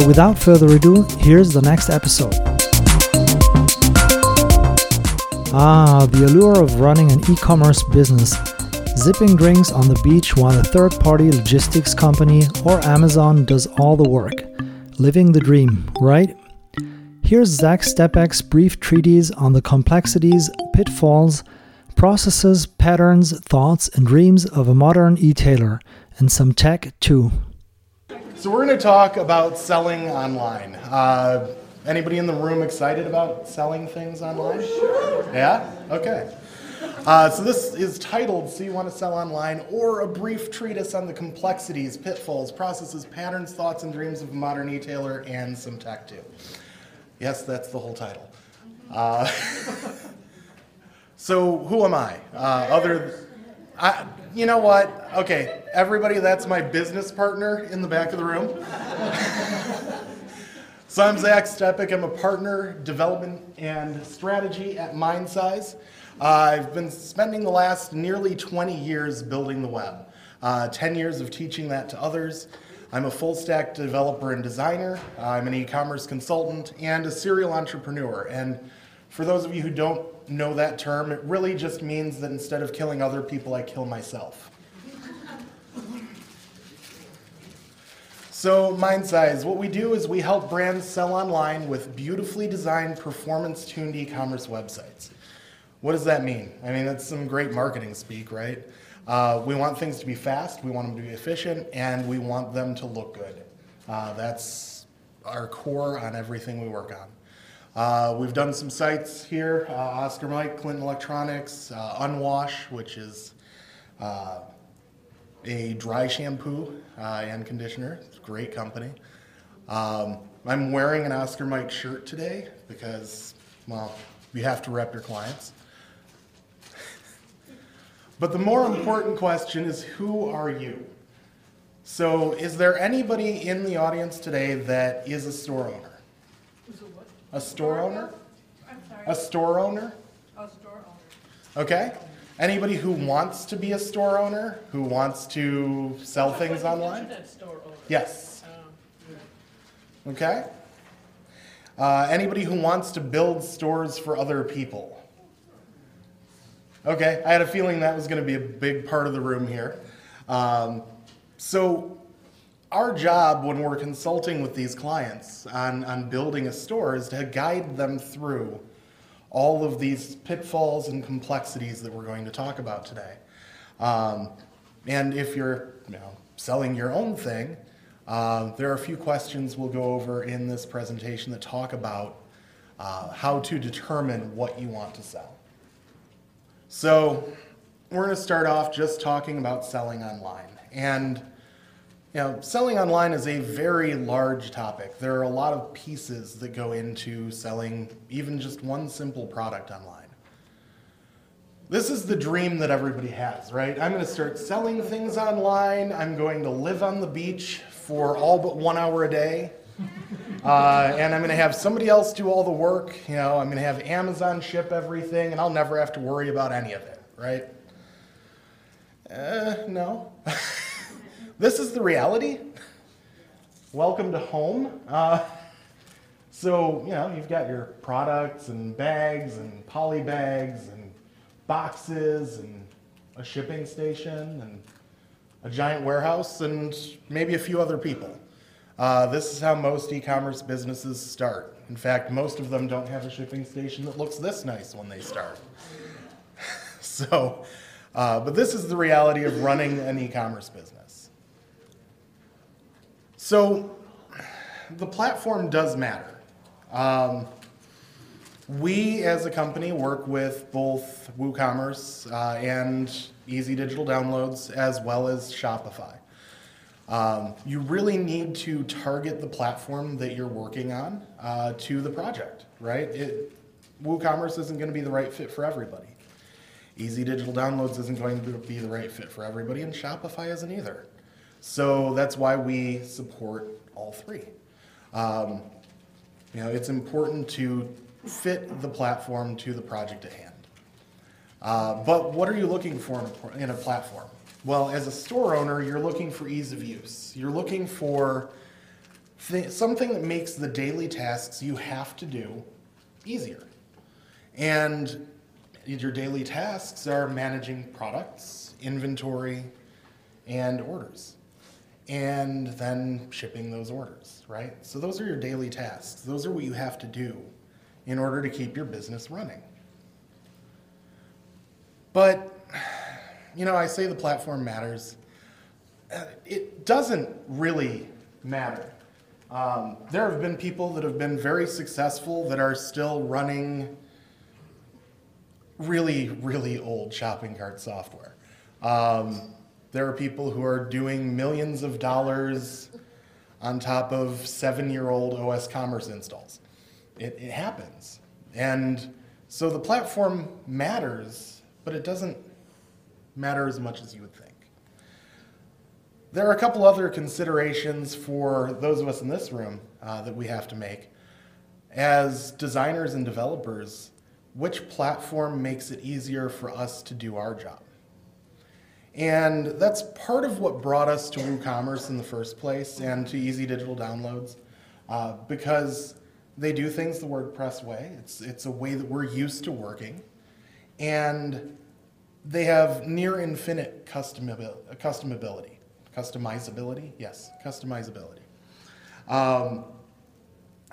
So, without further ado, here's the next episode. Ah, the allure of running an e commerce business. Zipping drinks on the beach while a third party logistics company or Amazon does all the work. Living the dream, right? Here's Zach Stepek's brief treatise on the complexities, pitfalls, processes, patterns, thoughts, and dreams of a modern e-tailer, and some tech too. So we're going to talk about selling online. Uh, anybody in the room excited about selling things online? Sure. Yeah. Okay. Uh, so this is titled "So You Want to Sell Online," or a brief treatise on the complexities, pitfalls, processes, patterns, thoughts, and dreams of a modern e-tailer, and some tech too. Yes, that's the whole title. Uh, so who am I? Uh, other, I, you know what? Okay, everybody, that's my business partner in the back of the room. so I'm Zach Stepek. I'm a partner, development and strategy at MindSize. Uh, I've been spending the last nearly 20 years building the web, uh, 10 years of teaching that to others. I'm a full stack developer and designer. I'm an e commerce consultant and a serial entrepreneur. And For those of you who don't know that term, it really just means that instead of killing other people, I kill myself. So, Mindsize, what we do is we help brands sell online with beautifully designed, performance tuned e commerce websites. What does that mean? I mean, that's some great marketing speak, right? Uh, we want things to be fast, we want them to be efficient, and we want them to look good. Uh, that's our core on everything we work on. Uh, we've done some sites here uh, Oscar Mike, Clinton Electronics, uh, Unwash, which is uh, a dry shampoo uh, and conditioner. It's a great company. Um, I'm wearing an Oscar Mike shirt today because, well, you have to rep your clients. but the more important question is who are you? So, is there anybody in the audience today that is a store owner? A store owner? I'm sorry, A store owner? a store owner. Okay. Anybody who wants to be a store owner, who wants to sell things online? Internet store owner. Yes. Um, Okay. Uh, anybody who wants to build stores for other people? Okay, I had a feeling that was going to be a big part of the room here. Um, so, our job when we're consulting with these clients on, on building a store is to guide them through all of these pitfalls and complexities that we're going to talk about today. Um, and if you're you know, selling your own thing, uh, there are a few questions we'll go over in this presentation that talk about uh, how to determine what you want to sell. So, we're going to start off just talking about selling online. And you know, selling online is a very large topic. There are a lot of pieces that go into selling even just one simple product online. This is the dream that everybody has, right? I'm going to start selling things online. I'm going to live on the beach for all but one hour a day. Uh, and I'm going to have somebody else do all the work. You know, I'm going to have Amazon ship everything, and I'll never have to worry about any of it, right? Uh, no. this is the reality. Welcome to home. Uh, so, you know, you've got your products and bags and poly bags and boxes and a shipping station and a giant warehouse and maybe a few other people. Uh, this is how most e commerce businesses start. In fact, most of them don't have a shipping station that looks this nice when they start. so, uh, but this is the reality of running an e commerce business. So, the platform does matter. Um, we, as a company, work with both WooCommerce uh, and Easy Digital Downloads as well as Shopify. Um, you really need to target the platform that you're working on uh, to the project, right? It, WooCommerce isn't going to be the right fit for everybody. Easy Digital Downloads isn't going to be the right fit for everybody, and Shopify isn't either. So that's why we support all three. Um, you know, it's important to fit the platform to the project at hand. Uh, but what are you looking for in a, in a platform? Well, as a store owner, you're looking for ease of use. You're looking for th- something that makes the daily tasks you have to do easier. And your daily tasks are managing products, inventory, and orders. And then shipping those orders, right? So those are your daily tasks. Those are what you have to do in order to keep your business running. But, you know, I say the platform matters. Uh, It doesn't really matter. Um, there have been people that have been very successful that are still running really, really old shopping cart software. Um, there are people who are doing millions of dollars on top of seven year old osCommerce installs. It, it happens. And so the platform matters, but it doesn't matter as much as you would think. There are a couple other considerations for those of us in this room uh, that we have to make. As designers and developers, which platform makes it easier for us to do our job? And that's part of what brought us to WooCommerce in the first place and to Easy Digital Downloads, uh, because They do things the WordPress way. It's, it's a way that we're used to working. And they have near infinite customabil- customability. Customizability? Yes, customizability. Um,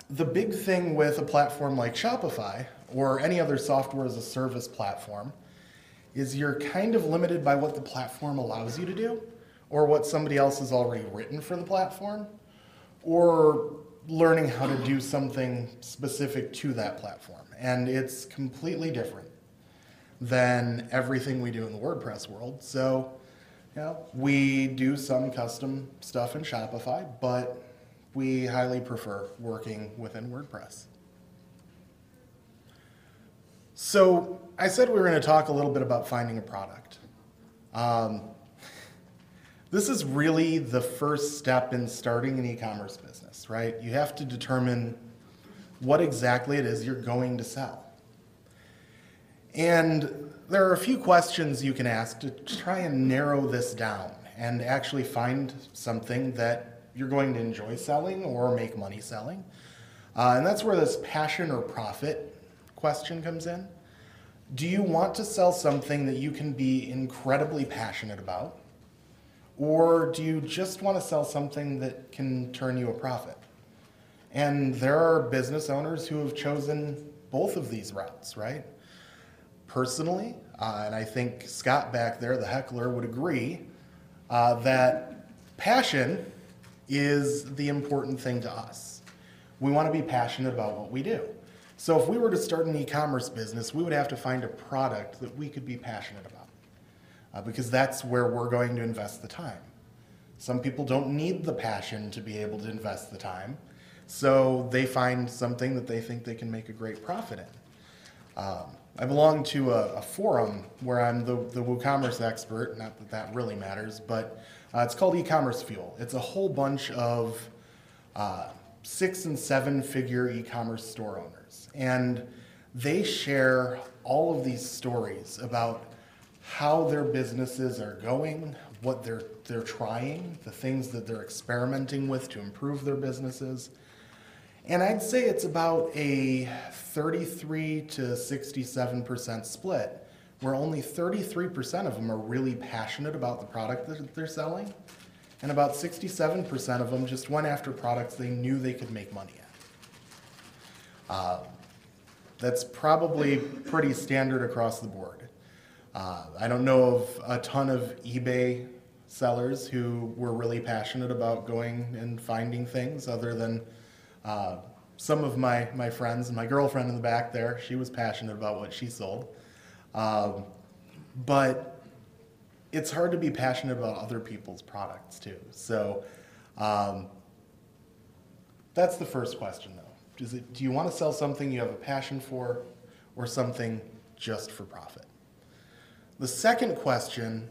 the big thing with a platform like Shopify or any other software as a service platform is you're kind of limited by what the platform allows you to do or what somebody else has already written for the platform or learning how to do something specific to that platform. And it's completely different than everything we do in the WordPress world. So, you know, we do some custom stuff in Shopify, but we highly prefer working within WordPress. So, I said we were going to talk a little bit about finding a product. Um, this is really the first step in starting an e commerce business, right? You have to determine what exactly it is you're going to sell. And there are a few questions you can ask to try and narrow this down and actually find something that you're going to enjoy selling or make money selling. Uh, and that's where this passion or profit question comes in. Do you want to sell something that you can be incredibly passionate about? Or do you just want to sell something that can turn you a profit? And there are business owners who have chosen both of these routes, right? Personally, uh, and I think Scott back there, the heckler, would agree uh, that passion is the important thing to us. We want to be passionate about what we do. So if we were to start an e commerce business, we would have to find a product that we could be passionate about uh, because that's where we're going to invest the time. Some people don't need the passion to be able to invest the time, so they find something that they think they can make a great profit in. Um, I belong to a, a, forum where I'm the, the WooCommerce expert, not that that really matters, but uh, it's called e-commerce fuel. It's a whole bunch of uh, six and seven figure e-commerce store owners. And they share all of these stories about how their businesses are going, what they're, they're trying, the things that they're experimenting with to improve their businesses. And I'd say it's about a 33 to 67% split, where only 33% of them are really passionate about the product that they're selling, and about 67% of them just went after products they knew they could make money at. Uh, that's probably pretty standard across the board. Uh, I don't know of a ton of eBay sellers who were really passionate about going and finding things other than uh, some of my, my friends, my girlfriend in the back there, she was passionate about what she sold. Um, but it's hard to be passionate about other people's products too. So um, that's the first question though. Is it, do you want to sell something you have a passion for or something just for profit? The second question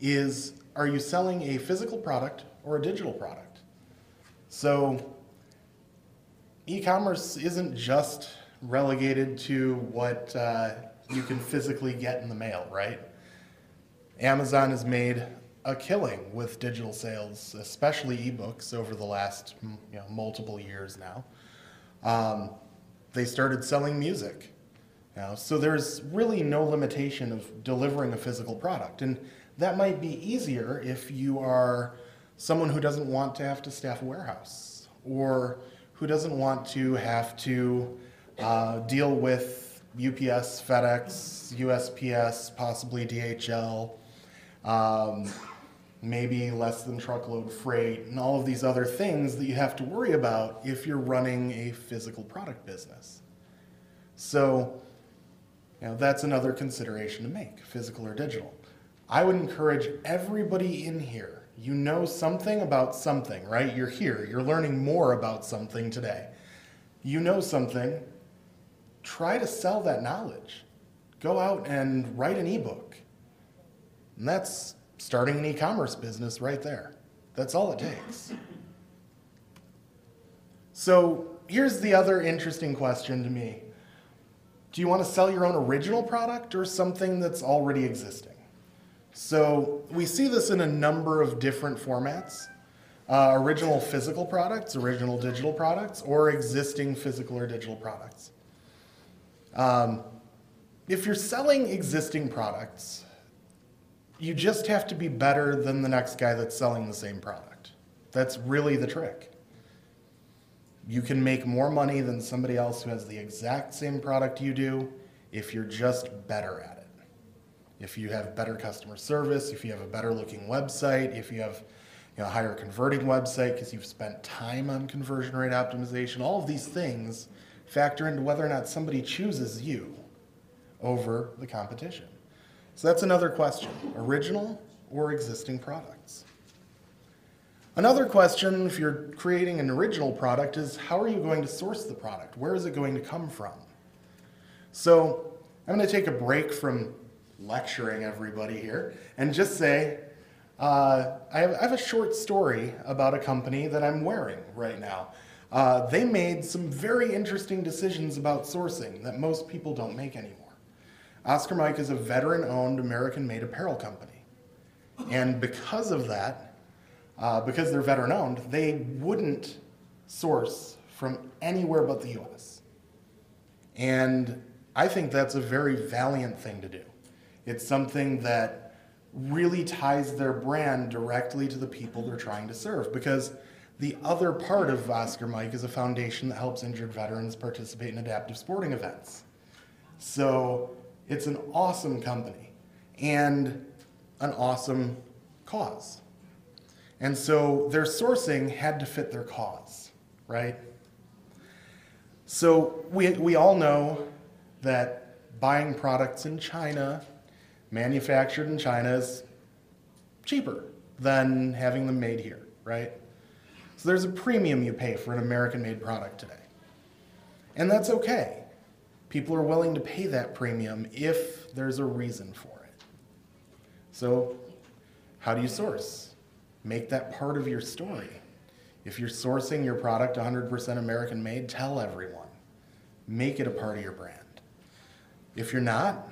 is Are you selling a physical product or a digital product? So e-commerce isn't just relegated to what uh, you can physically get in the mail, right? Amazon has made a killing with digital sales, especially ebooks, over the last you know, multiple years now. Um, they started selling music. So there's really no limitation of delivering a physical product. And that might be easier if you are someone who doesn't want to have to staff a warehouse or who doesn't want to have to uh, deal with UPS, FedEx, USPS, possibly DHL, um, maybe less than truckload freight, and all of these other things that you have to worry about if you're running a physical product business. So, you know, that's another consideration to make, physical or digital. I would encourage everybody in here you know something about something, right? You're here, you're learning more about something today. You know something, try to sell that knowledge. Go out and write an ebook. And that's starting an e commerce business right there. That's all it takes. So here's the other interesting question to me Do you want to sell your own original product or something that's already existing? So we see this in a number of different formats. Uh, original physical products, original digital products, or existing physical or digital products. Um, if you're selling existing products, you just have to be better than the next guy that's selling the same product. That's really the trick. You can make more money than somebody else who has the exact same product you do if you're just better at it. If you have better customer service, if you have a better looking website, if you have you know, a higher converting website because you've spent time on conversion rate optimization, all of these things factor into whether or not somebody chooses you over the competition. So that's another question original or existing products? Another question, if you're creating an original product, is how are you going to source the product? Where is it going to come from? So I'm going to take a break from lecturing everybody here and just say uh, I, have, I, have, a short story about a company that I'm wearing right now. Uh, they made some very interesting decisions about sourcing that most people don't make anymore. Oscar Mike is a veteran owned American made apparel company. And because of that, uh, because they're veteran owned, they wouldn't source from anywhere but the US. And I think that's a very valiant thing to do. It's something that really ties their brand directly to the people they're trying to serve because the other part of Oscar Mike is a foundation that helps injured veterans participate in adaptive sporting events. So it's an awesome company and an awesome cause. And so their sourcing had to fit their cause, right? So we, we all know that buying products in China, manufactured in China, is cheaper than having them made here, right? So there's a premium you pay for an American made product today. And that's okay. People are willing to pay that premium if there's a reason for it. So, how do you source? Make that part of your story. If you're sourcing your product 100% American made, tell everyone. Make it a part of your brand. If you're not,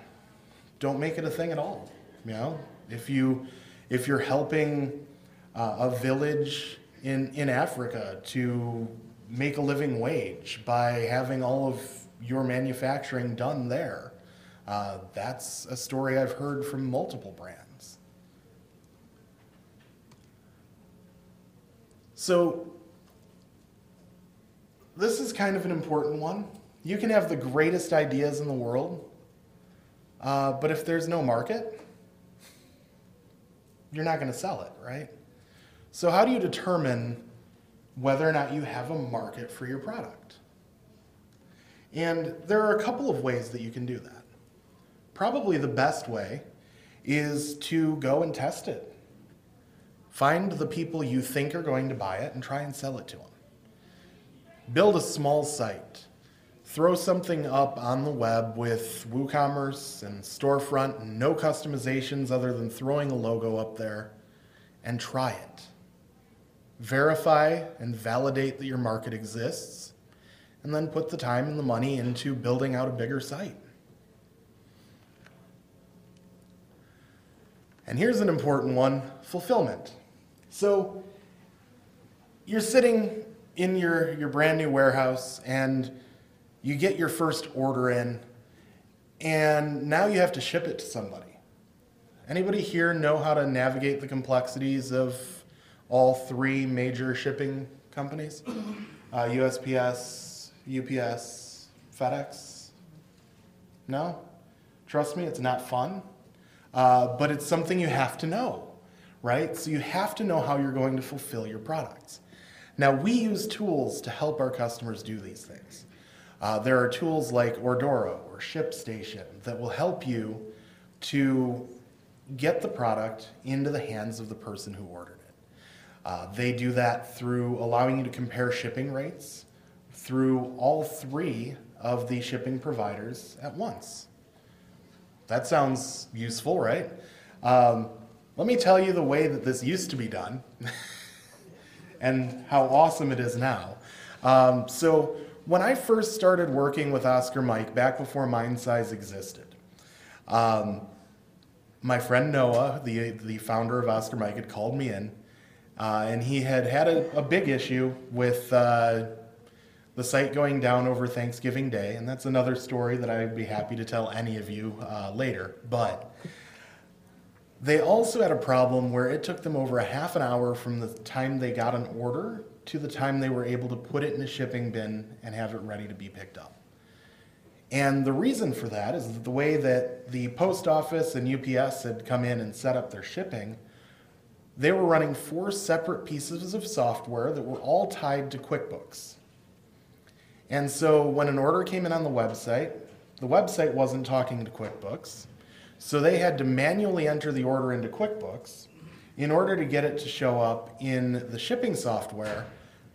don't make it a thing at all. You know, if you if you're helping uh, a village in in Africa to make a living wage by having all of your manufacturing done there, uh, that's a story I've heard from multiple brands. So this is kind of an important one. You can have the greatest ideas in the world, uh, but if there's no market, you're not going to sell it, right? So, how do you determine whether or not you have a market for your product? And there are a couple of ways that you can do that. Probably the best way is to go and test it. Find the people you think are going to buy it and try and sell it to them. Build a small site throw something up on the web with WooCommerce and storefront, and no customizations other than throwing a logo up there, and try it. Verify and validate that your market exists, and then put the time and the money into building out a bigger site. And here's an important one fulfillment. So, you're sitting in your, your brand new warehouse and you get your first order in, and now you have to ship it to somebody. Anybody here know how to navigate the complexities of all three major shipping companies? Uh, USPS, UPS, FedEx? No? Trust me, it's not fun, uh, but it's something you have to know, right? So you have to know how you're going to fulfill your products. Now, we use tools to help our customers do these things. Uh, there are tools like Ordoro or ShipStation that will help you to get the product into the hands of the person who ordered it. Uh, they do that through allowing you to compare shipping rates through all three of the shipping providers at once. That sounds useful, right? Um, let me tell you the way that this used to be done and how awesome it is now. Um, so, when I first started working with Oscar Mike back before MindSize existed, um, my friend Noah, the, the founder of Oscar Mike, had called me in Uh, and he had had a, a big issue with uh, the site going down over Thanksgiving Day, and that's another story that I'd be happy to tell any of you uh, later. But they also had a problem where it took them over a half an hour from the time they got an order to the time they were able to put it in a shipping bin and have it ready to be picked up. And the reason for that is that the way that the post office and UPS had come in and set up their shipping, they were running four separate pieces of software that were all tied to QuickBooks. And so when an order came in on the website, the website wasn't talking to QuickBooks. So they had to manually enter the order into QuickBooks in order to get it to show up in the shipping software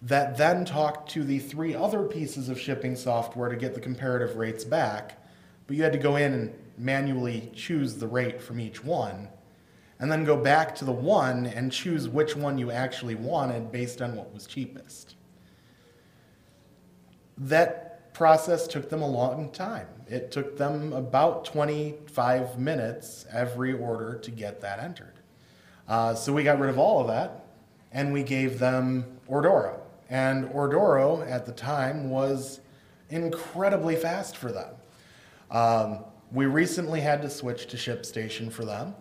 that then talked to the three other pieces of shipping software to get the comparative rates back. But you had to go in and manually choose the rate from each one, and then go back to the one and choose which one you actually wanted based on what was cheapest. That process took them a long time. It took them about 25 minutes every order to get that entered. Uh, so we got rid of all of that and we gave them Ordoro. And Ordoro at the time was incredibly fast for them. Um, we recently had to switch to ShipStation for them,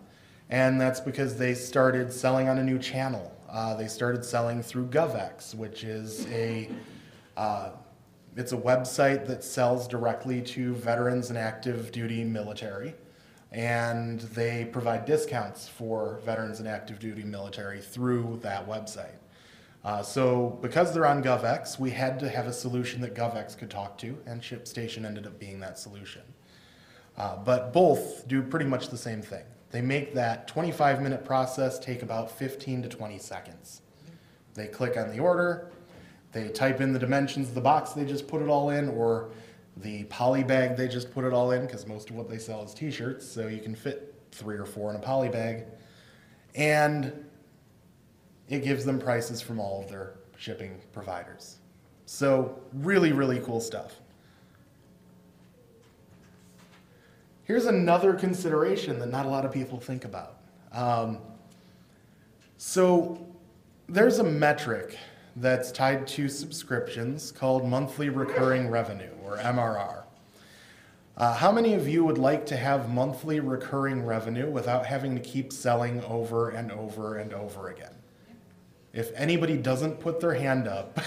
and that's because they started selling on a new channel. Uh, they started selling through GovX, which is a uh, it's a website that sells directly to veterans and active duty military, and they provide discounts for veterans and active duty military through that website. Uh, so because they're on GovX, we had to have a solution that GovX could talk to, and ShipStation ended up being that solution. Uh, but both do pretty much the same thing. They make that 25 minute process take about 15 to 20 seconds. They click on the order, they type in the dimensions of the box they just put it all in, or the poly bag they just put it all in, because most of what they sell is t shirts, so you can fit three or four in a poly bag. And it gives them prices from all of their shipping providers. So, really, really cool stuff. Here's another consideration that not a lot of people think about. Um, so, there's a metric that's tied to subscriptions called monthly recurring revenue, or MRR. Uh, how many of you would like to have monthly recurring revenue without having to keep selling over and over and over again? If anybody doesn't put their hand up,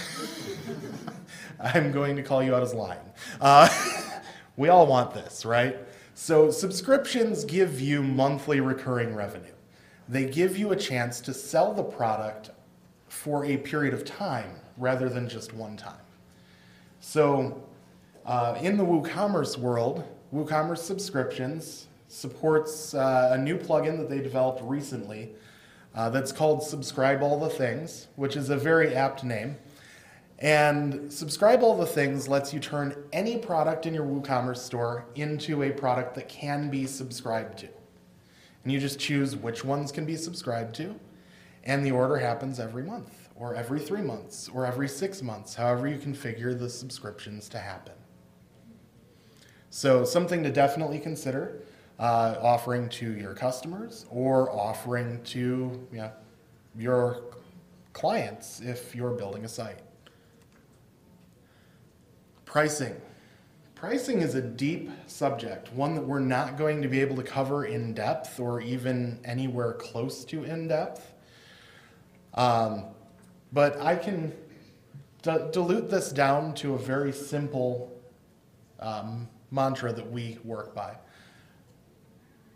I'm going to call you out as lying. Uh, we all want this, right? So, subscriptions give you monthly recurring revenue. They give you a chance to sell the product for a period of time rather than just one time. So, uh, in the WooCommerce world, WooCommerce subscriptions supports uh, a new plugin that they developed recently uh, that's called Subscribe All the Things, which is a very apt name. And Subscribe All the Things lets you turn any product in your WooCommerce store into a product that can be subscribed to. And you just choose which ones can be subscribed to, and the order happens every month, or every three months, or every six months, however you configure the subscriptions to happen. So, something to definitely consider uh, offering to your customers or offering to you know, your clients if you're building a site. Pricing. Pricing is a deep subject, one that we're not going to be able to cover in depth or even anywhere close to in depth. Um, but I can d- dilute this down to a very simple um, mantra that we work by.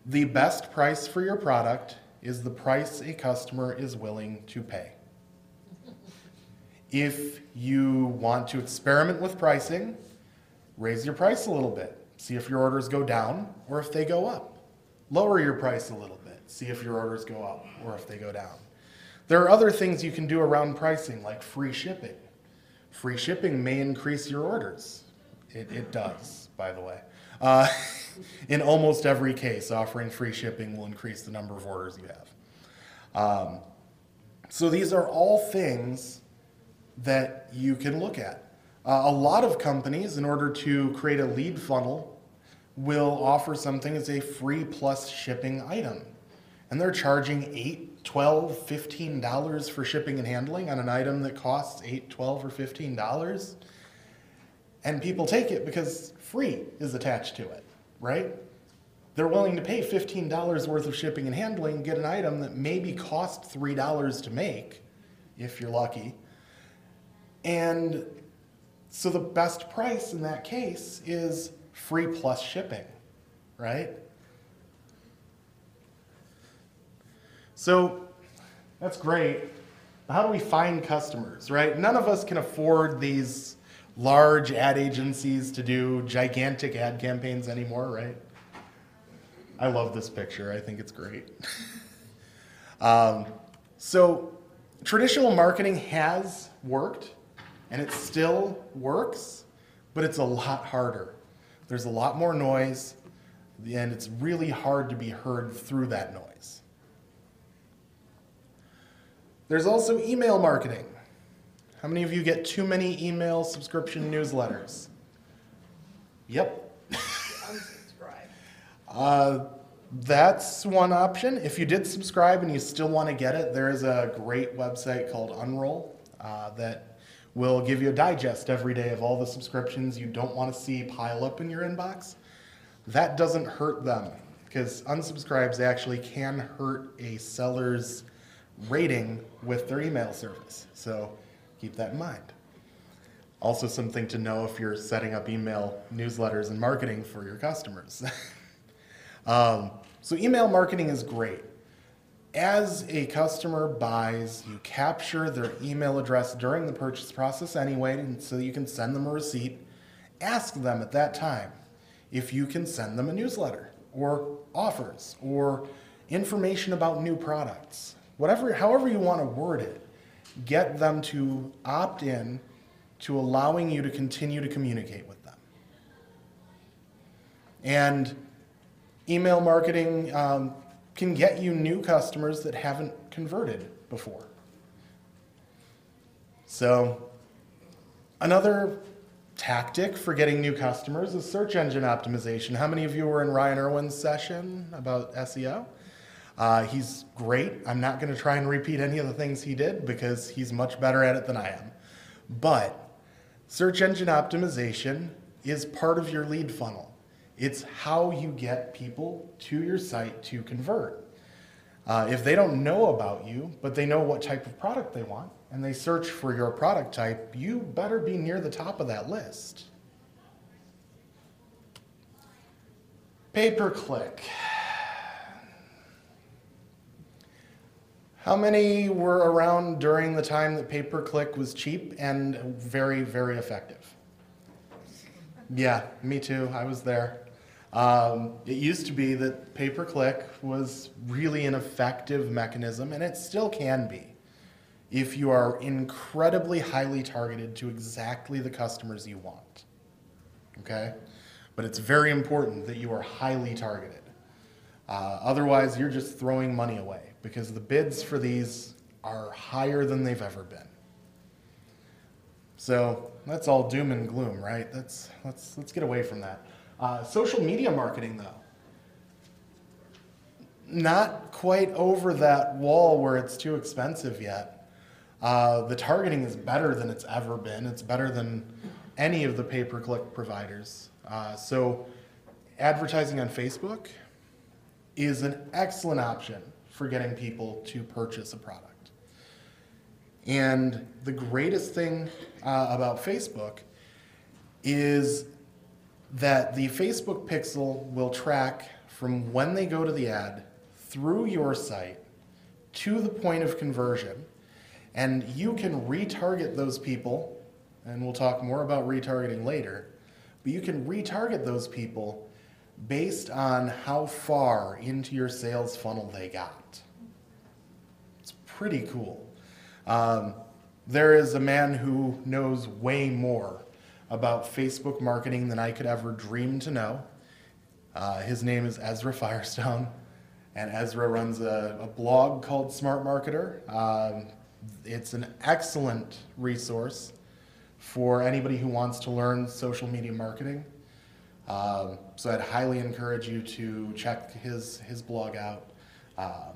The best price for your product is the price a customer is willing to pay. If you want to experiment with pricing, raise your price a little bit. See if your orders go down or if they go up. Lower your price a little bit. See if your orders go up or if they go down. There are other things you can do around pricing, like free shipping. Free shipping may increase your orders. It, it does, by the way. Uh, in almost every case, offering free shipping will increase the number of orders you have. Um, so these are all things that you can look at. Uh, a lot of companies, in order to create a lead funnel, will offer something as a free plus shipping item. and they're charging 8 12 15 dollars for shipping and handling on an item that costs 8 12 or 15 dollars. And people take it because free is attached to it right? They're willing to pay $15 worth of shipping and handling get an item that maybe cost $3 to make if you're lucky. And so the best price in that case is free plus shipping right So that's great. How do we find customers, right? None of us can afford these large ad agencies to do gigantic ad campaigns anymore, right? I love this picture. I think it's great. um, so traditional marketing has worked and it still works, but it's a lot harder. There's a lot more noise, and it's really hard to be heard through that noise. There's also email marketing. How many of you get too many email subscription newsletters? Yep. Unsubscribe. Uh, that's one option. If you did subscribe and you still want to get it, there is a great website called Unroll uh, that will give you a digest every day of all the subscriptions you don't want to see pile up in your inbox. That doesn't hurt them because unsubscribes actually can hurt a seller's rating with their email service. So keep that in mind. Also, something to know if you're setting up email newsletters and marketing for your customers. um, so, email marketing is great. As a customer buys, you capture their email address during the purchase process anyway, so you can send them a receipt. Ask them at that time if you can send them a newsletter or offers or information about new products whatever, however you want to word it, get them to opt in to allowing you to continue to communicate with them. And email marketing um, can get you new customers that haven't converted before. So, another tactic for getting new customers is search engine optimization. How many of you were in Ryan Irwin's session about SEO? Uh, he's great. I'm not going to try and repeat any of the things he did because he's much better at it than I am. But search engine optimization is part of your lead funnel. It's how you get people to your site to convert. Uh, if they don't know about you, but they know what type of product they want, and they search for your product type, you better be near the top of that list. Pay per click. How many were around during the time that pay per click was cheap and very, very effective? Yeah, me too. I was there. Um, it used to be that pay per click was really an effective mechanism, and it still can be if you are incredibly highly targeted to exactly the customers you want. Okay? But it's very important that you are highly targeted. Uh, otherwise, you're just throwing money away because the bids for these are higher than they've ever been. So that's all doom and gloom, right? That's, let's, let's get away from that. Uh, social media marketing, though. Not quite over that wall where it's too expensive yet. Uh, the targeting is better than it's ever been. It's better than any of the pay per click providers. Uh, so, advertising on Facebook is an excellent option for getting people to purchase a product. And the greatest thing uh, about Facebook is that the Facebook pixel will track from when they go to the ad through your site to the point of conversion. And you can retarget those people, and we'll talk more about retargeting later, but you can retarget those people based on how far into your sales funnel they got. It's pretty cool. Um, there is a man who knows way more about Facebook marketing than I could ever dream to know. Uh, his name is Ezra Firestone, and Ezra runs a, a blog called Smart Marketer. Um, it's an excellent resource for anybody who wants to learn social media marketing. Um, so I'd highly encourage you to check his, his blog out. Um,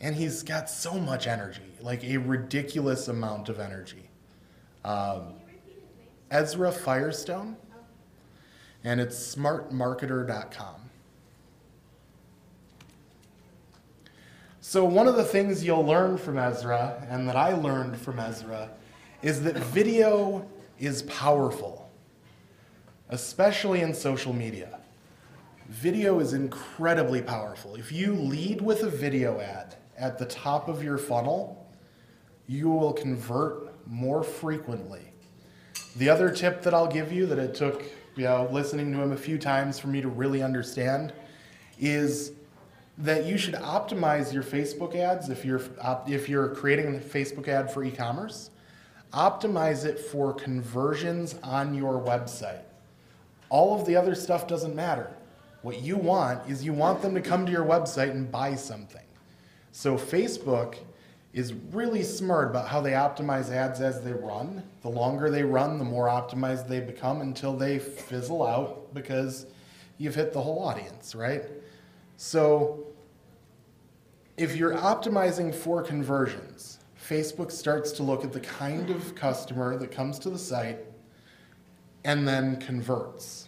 and he's got so much energy, like a ridiculous amount of energy. Um, Ezra Firestone, and it's smartmarketer.com. So, one of the things you'll learn from Ezra, and that I learned from Ezra, is that video is powerful, especially in social media. Video is incredibly powerful. If you lead with a video ad at the top of your funnel, you will convert more frequently. The other tip that I'll give you that it took, you know, listening to him a few times for me to really understand is that you should optimize your Facebook ads if you're if you're creating a Facebook ad for e-commerce. Optimize it for conversions on your website. All of the other stuff doesn't matter. What you want is you want them to come to your website and buy something. So Facebook is really smart about how they optimize ads as they run. The longer they run, the more optimized they become until they fizzle out because you've hit the whole audience, right? So if you're optimizing for conversions, Facebook starts to look at the kind of customer that comes to the site and then converts.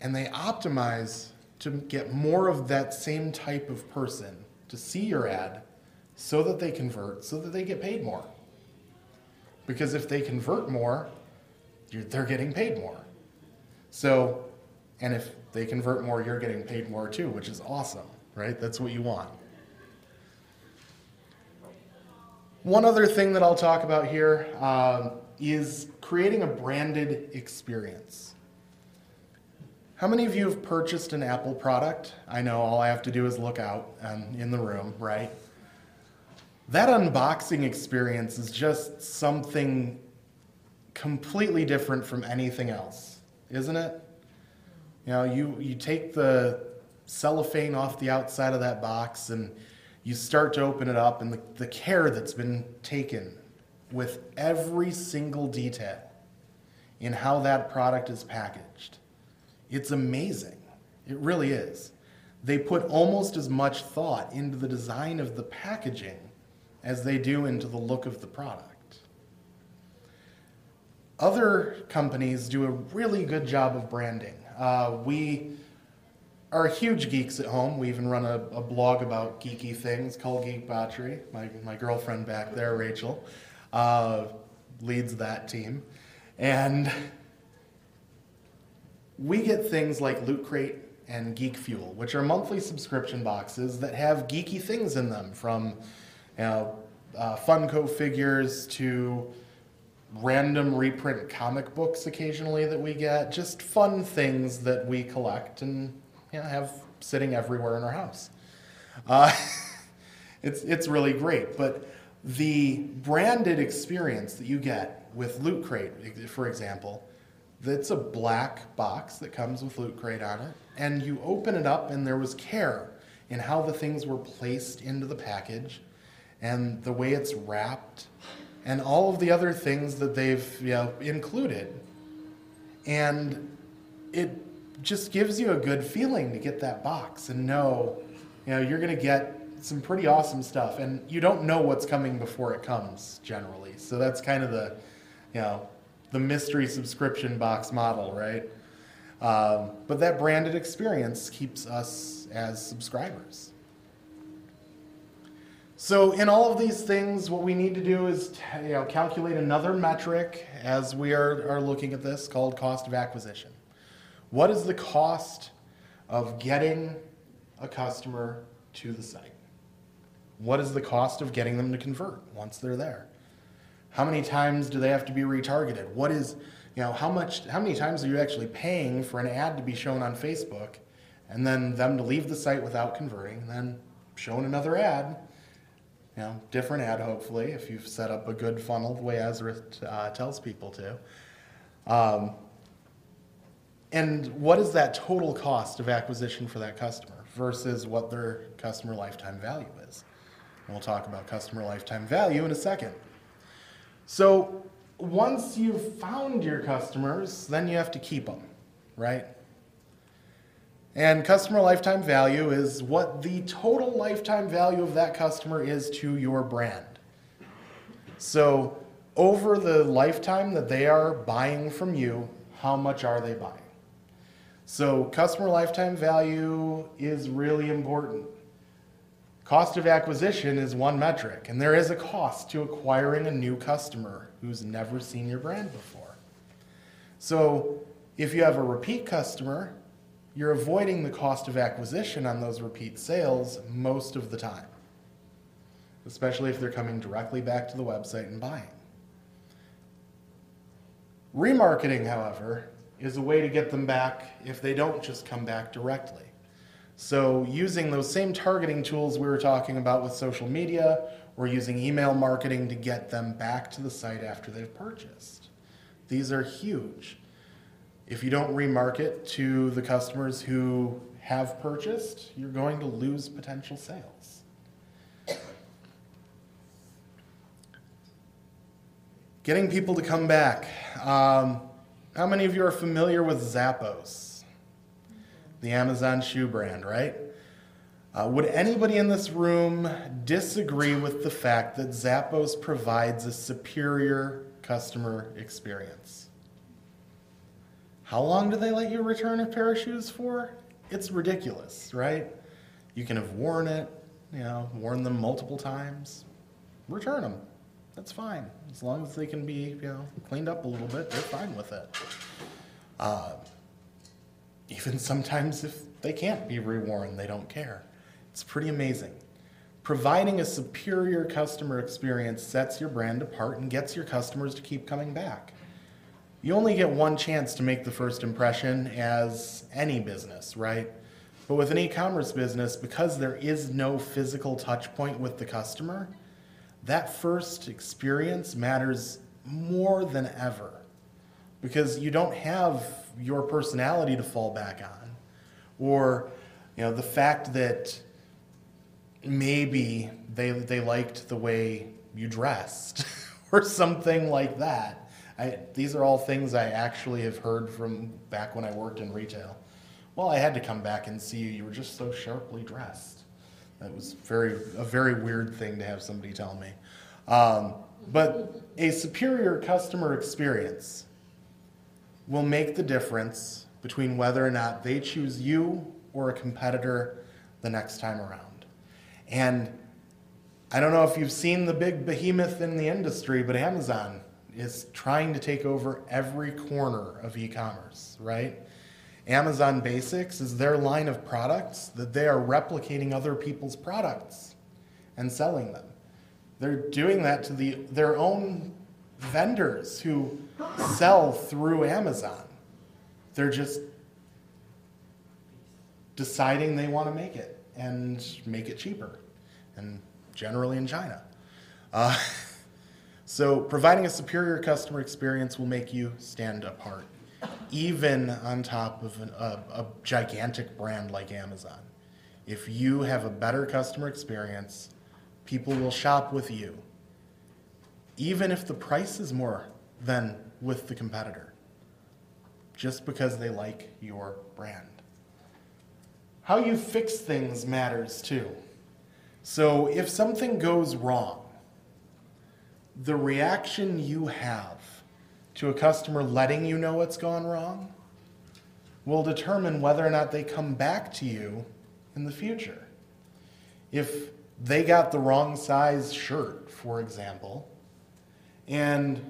And they optimize to get more of that same type of person to see your ad so that they convert, so that they get paid more. Because if they convert more, they're getting paid more. So, and if they convert more, you're getting paid more too, which is awesome, right? That's what you want. One other thing that I'll talk about here um, is creating a branded experience. How many of you have purchased an Apple product? I know all I have to do is look out and in the room, right? That unboxing experience is just something completely different from anything else, isn't it? You know, you, you take the cellophane off the outside of that box and you start to open it up, and the, the care that's been taken with every single detail in how that product is packaged. It's amazing. It really is. They put almost as much thought into the design of the packaging as they do into the look of the product. Other companies do a really good job of branding. Uh, we are huge geeks at home. We even run a, a, blog about geeky things called Geek Botchery. My, my girlfriend back there, Rachel, uh, leads that team. And we get things like Loot Crate and Geek Fuel, which are monthly subscription boxes that have geeky things in them from you know, uh, Funko figures to random reprint comic books occasionally that we get, just fun things that we collect and you know, have sitting everywhere in our house. Uh, it's, it's really great. But the branded experience that you get with Loot Crate, for example, that's a black box that comes with Loot Crate on it, and you open it up, and there was care in how the things were placed into the package, and the way it's wrapped, and all of the other things that they've you know, included. And it just gives you a good feeling to get that box and know, you know, you're going to get some pretty awesome stuff. And you don't know what's coming before it comes generally. So that's kind of the, you know, the mystery subscription box model, right? Um, but that branded experience keeps us as subscribers. So in all of these things, what we need to do is you know, calculate another metric as we are, are looking at this called cost of acquisition. What is the cost of getting a customer to the site? What is the cost of getting them to convert once they're there? How many times do they have to be retargeted? What is, you know, how much, how many times are you actually paying for an ad to be shown on Facebook and then them to leave the site without converting, and then shown another ad, you know, different ad hopefully if you've set up a good funnel the way Ezra uh, tells people to. Um, and what is that total cost of acquisition for that customer versus what their customer lifetime value is? And we'll talk about customer lifetime value in a second. So once you've found your customers, then you have to keep them, right? And customer lifetime value is what the total lifetime value of that customer is to your brand. So, over the lifetime that they are buying from you, how much are they buying? So, customer lifetime value is really important. Cost of acquisition is one metric, and there is a cost to acquiring a new customer who's never seen your brand before. So, if you have a repeat customer, you're avoiding the cost of acquisition on those repeat sales most of the time, especially if they're coming directly back to the website and buying. Remarketing, however, is a way to get them back if they don't just come back directly. So, using those same targeting tools we were talking about with social media, or using email marketing to get them back to the site after they've purchased. These are huge. If you don't remarket to the customers who have purchased, you're going to lose potential sales. Getting people to come back. Um, how many of you are familiar with Zappos? The Amazon shoe brand, right? Uh, would anybody in this room disagree with the fact that Zappos provides a superior customer experience? How long do they let you return a pair of shoes for? It's ridiculous, right? You can have worn it, you know, worn them multiple times. Return them. That's fine. As long as they can be, you know, cleaned up a little bit, they're fine with it. Uh, even sometimes if they can't be reworn, they don't care. It's pretty amazing. Providing a superior customer experience sets your brand apart and gets your customers to keep coming back. You only get one chance to make the first impression as any business, right? But with an e commerce business, because there is no physical touch point with the customer, that first experience matters more than ever because you don't have your personality to fall back on or you know the fact that maybe they they liked the way you dressed or something like that I, these are all things I actually have heard from back when I worked in retail. Well, I had to come back and see you. You were just so sharply dressed. That was very a very weird thing to have somebody tell me. Um, but a superior customer experience will make the difference between whether or not they choose you or a competitor the next time around. And I don't know if you've seen the big behemoth in the industry, but Amazon is trying to take over every corner of e commerce, right? Amazon Basics is their line of products that they are replicating other people's products and selling them. They're doing that to the, their own vendors who sell through Amazon. They're just deciding they want to make it and make it cheaper, and generally in China. Uh, so, providing a superior customer experience will make you stand apart, even on top of an, a, a gigantic brand like Amazon. If you have a better customer experience, people will shop with you, even if the price is more than with the competitor, just because they like your brand. How you fix things matters too. So if something goes wrong, the reaction you have to a customer letting you know what's gone wrong will determine whether or not they come back to you in the future. If they got the wrong size shirt, for example, and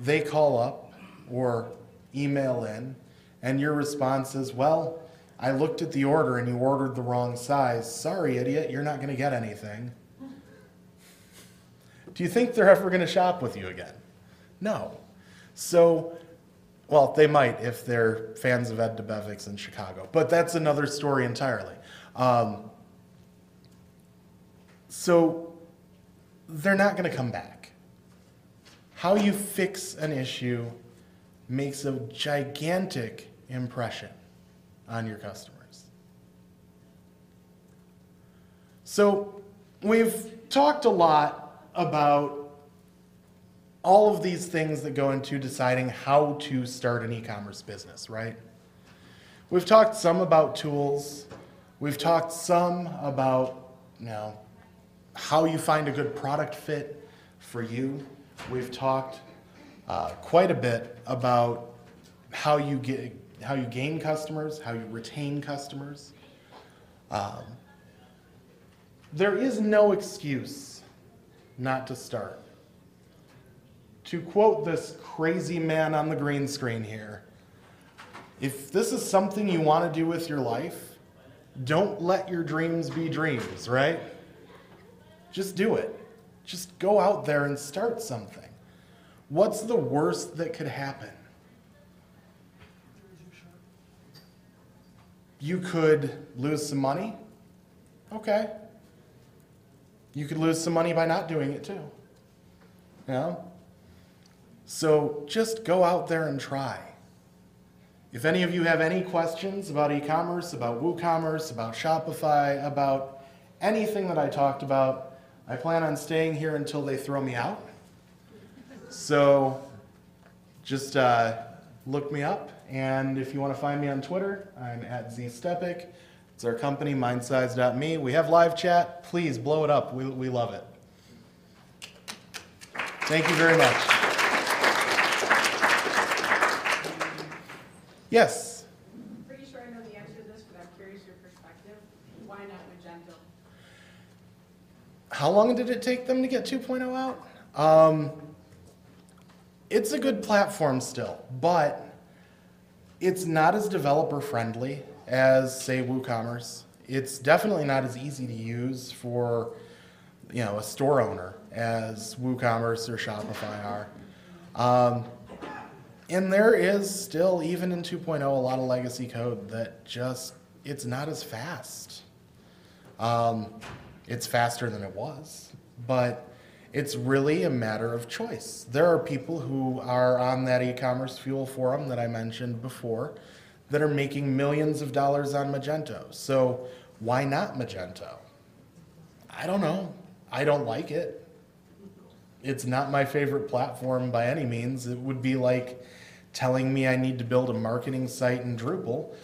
they call up or email in, and your response is, Well, I looked at the order and you ordered the wrong size. Sorry, idiot, you're not going to get anything. Do you think they're ever going to shop with you again? No. So, well, they might if they're fans of Ed Debevic's in Chicago, but that's another story entirely. Um, so, they're not going to come back. How you fix an issue makes a gigantic impression on your customers. So, we've talked a lot about all of these things that go into deciding how to start an e commerce business, right? we've talked some about tools. We've talked some about, you know, how you find a good product fit for you. We've talked uh, quite a bit about how you get how you gain customers, how you retain customers. Um, there is no excuse not to start. To quote this crazy man on the green screen here, if this is something you want to do with your life, don't let your dreams be dreams, right? Just do it. Just go out there and start something. What's the worst that could happen? You could lose some money. Okay. You could lose some money by not doing it too. You know? So just go out there and try. If any of you have any questions about e commerce, about WooCommerce, about Shopify, about anything that I talked about, I plan on staying here until they throw me out. So just uh, look me up. And if you want to find me on Twitter, I'm at zstepek. It's our company, mindsize.me. We have live chat. Please blow it up. We, we love it. Thank you very much. Yes. I'm pretty sure I know the answer to this, but I'm curious your perspective. Why not Magento? How long did it take them to get 2.0 out? Um, it's a good platform still, but it's not as developer friendly as, say, WooCommerce. It's definitely not as easy to use for, you know, a store owner as WooCommerce or Shopify are. Um, and there is still, even in 2.0, a lot of legacy code that just, it's not as fast. Um, it's faster than it was, but it's really a matter of choice. There are people who are on that e commerce fuel forum that I mentioned before that are making millions of dollars on Magento. So why not Magento? I don't know. I don't like it. It's not my favorite platform by any means. It would be like telling me I need to build a marketing site in Drupal.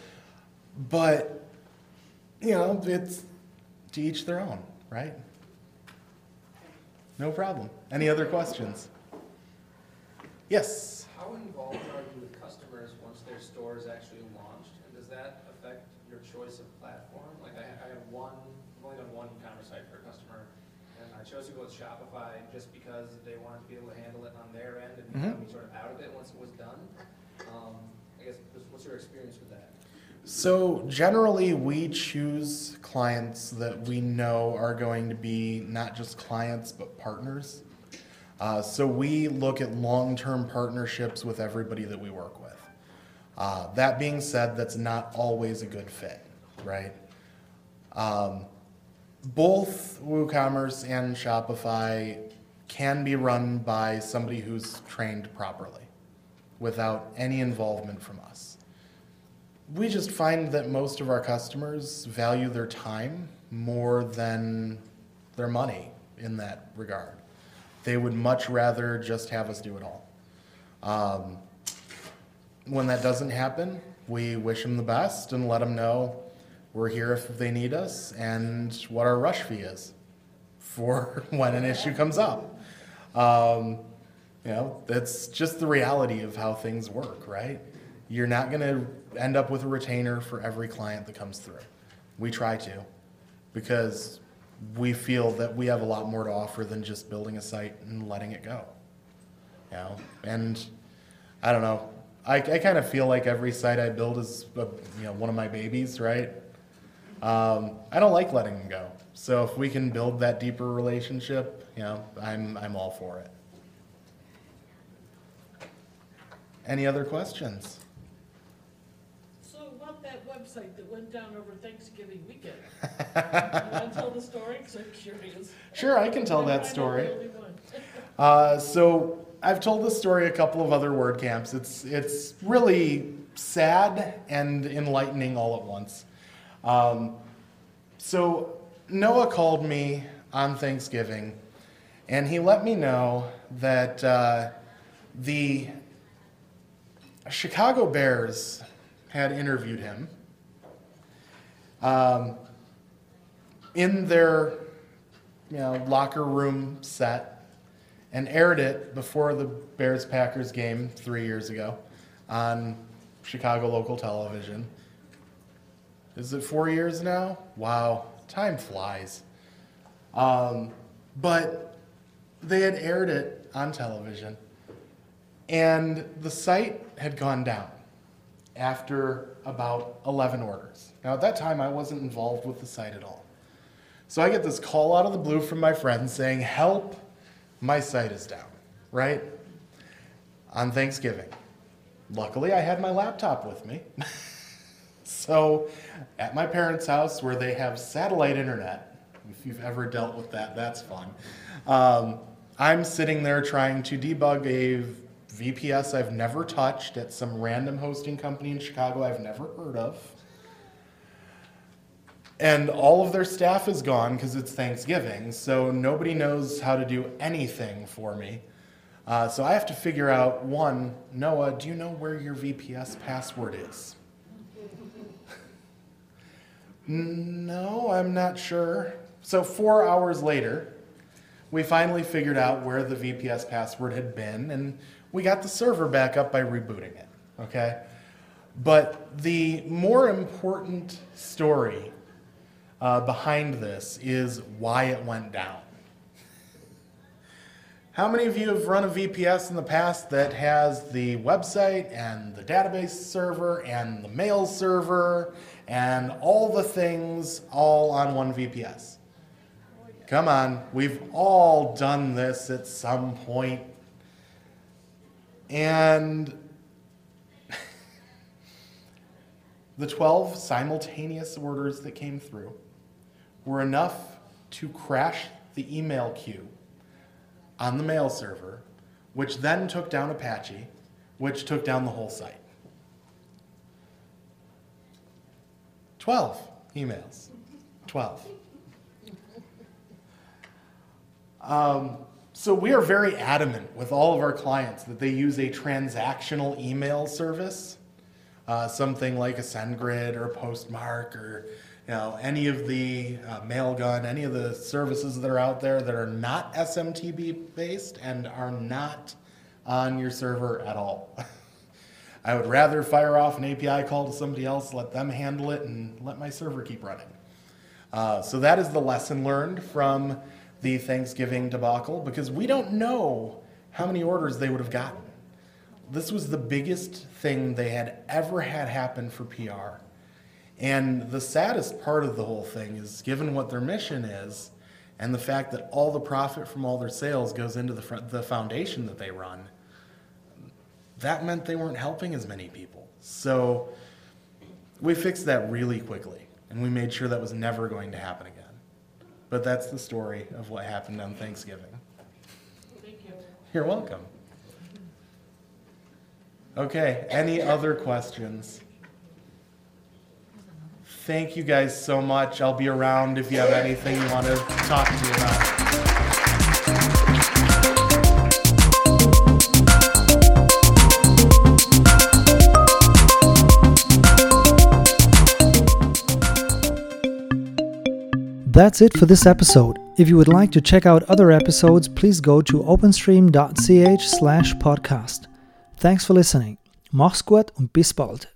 But, you know, it's to each their own, right? No problem. Any other questions? Yes. How involved are you with customers once their store is actually launched? And does that affect your choice of platform? Like I, I have one, I've only done one e-commerce site for a customer, and I chose to go with Shopify just because they wanted to be able to handle it on their end and have me sort of out of it once it was done. Um, I guess, what's your experience with that? So generally, we choose clients that we know are going to be not just clients but partners. Uh, so we look at long-term partnerships with everybody that we work with. Uh, that being said, that's not always a good fit, right? Um, both WooCommerce and Shopify can be run by somebody who's trained properly without any involvement from us. We just find that most of our customers value their time more than their money in that regard. They would much rather just have us do it all. Um, when that doesn't happen, we wish them the best and let them know we're here if they need us and what our rush fee is for when an issue comes up. Um, you know, that's just the reality of how things work, right? You're not going to end up with a retainer for every client that comes through. We try to because we feel that we have a lot more to offer than just building a site and letting it go. You know, and I don't know. I, I kind of feel like every site I build is, a, you know, one of my babies, right? Um, I don't like letting them go. So if we can build that deeper relationship, you know, I'm, I'm all for it. Any other questions? So about that website that went down over Thanksgiving weekend? You tell the story? Because I'm curious. Sure, I can tell that the story. only one? Uh, so I've told this story a couple of other WordCamps. It's it's really sad and enlightening all at once. Um, so Noah called me on Thanksgiving, and he let me know that uh, the Chicago Bears had interviewed him um, in their you know, locker room set and aired it before the Bears Packers game three years ago on Chicago local television. Is it four years now? Wow, time flies. Um, but they had aired it on television, and the site had gone down after about 11 orders. Now, at that time, I wasn't involved with the site at all. So I get this call out of the blue from my friend saying, Help, my site is down, right? On Thanksgiving. Luckily, I had my laptop with me. so, at my parents' house where they have satellite internet, if you've ever dealt with that, that's fun. Um, I'm sitting there trying to debug a VPS I've never touched at some random hosting company in Chicago I've never heard of. And all of their staff is gone because it's Thanksgiving, so nobody knows how to do anything for me. Uh, so I have to figure out one, Noah, do you know where your VPS password is? no, I'm not sure. So four hours later, we finally figured out where the VPS password had been, and we got the server back up by rebooting it. Okay? But the more important story uh, behind this is why it went down. How many of you have run a VPS in the past that has the website and the database server and the mail server and all the things all on one VPS? Come on, we've all done this at some point. And the 12 simultaneous orders that came through were enough to crash the email queue on the mail server, which then took down Apache, which took down the whole site. 12 emails. 12. Um, so we are very adamant with all of our clients that they use a transactional email service, uh, something like a SendGrid or a Postmark or you know any of the uh, Mailgun, any of the services that are out there that are not SMTP based and are not on your server at all. I would rather fire off an API call to somebody else, let them handle it, and let my server keep running. Uh, so that is the lesson learned from the Thanksgiving debacle because we don't know how many orders they would have gotten. This was the biggest thing they had ever had happen for PR. And the saddest part of the whole thing is given what their mission is and the fact that all the profit from all their sales goes into the, fr- the foundation that they run, that meant they weren't helping as many people. So we fixed that really quickly and we made sure that was never going to happen again. But that's the story of what happened on Thanksgiving. Thank you. You're welcome. Okay, any other questions? Thank you guys so much. I'll be around if you have anything you want to talk to me about. That's it for this episode. If you would like to check out other episodes, please go to openstream.ch slash podcast. Thanks for listening. Mach's gut und bis bald.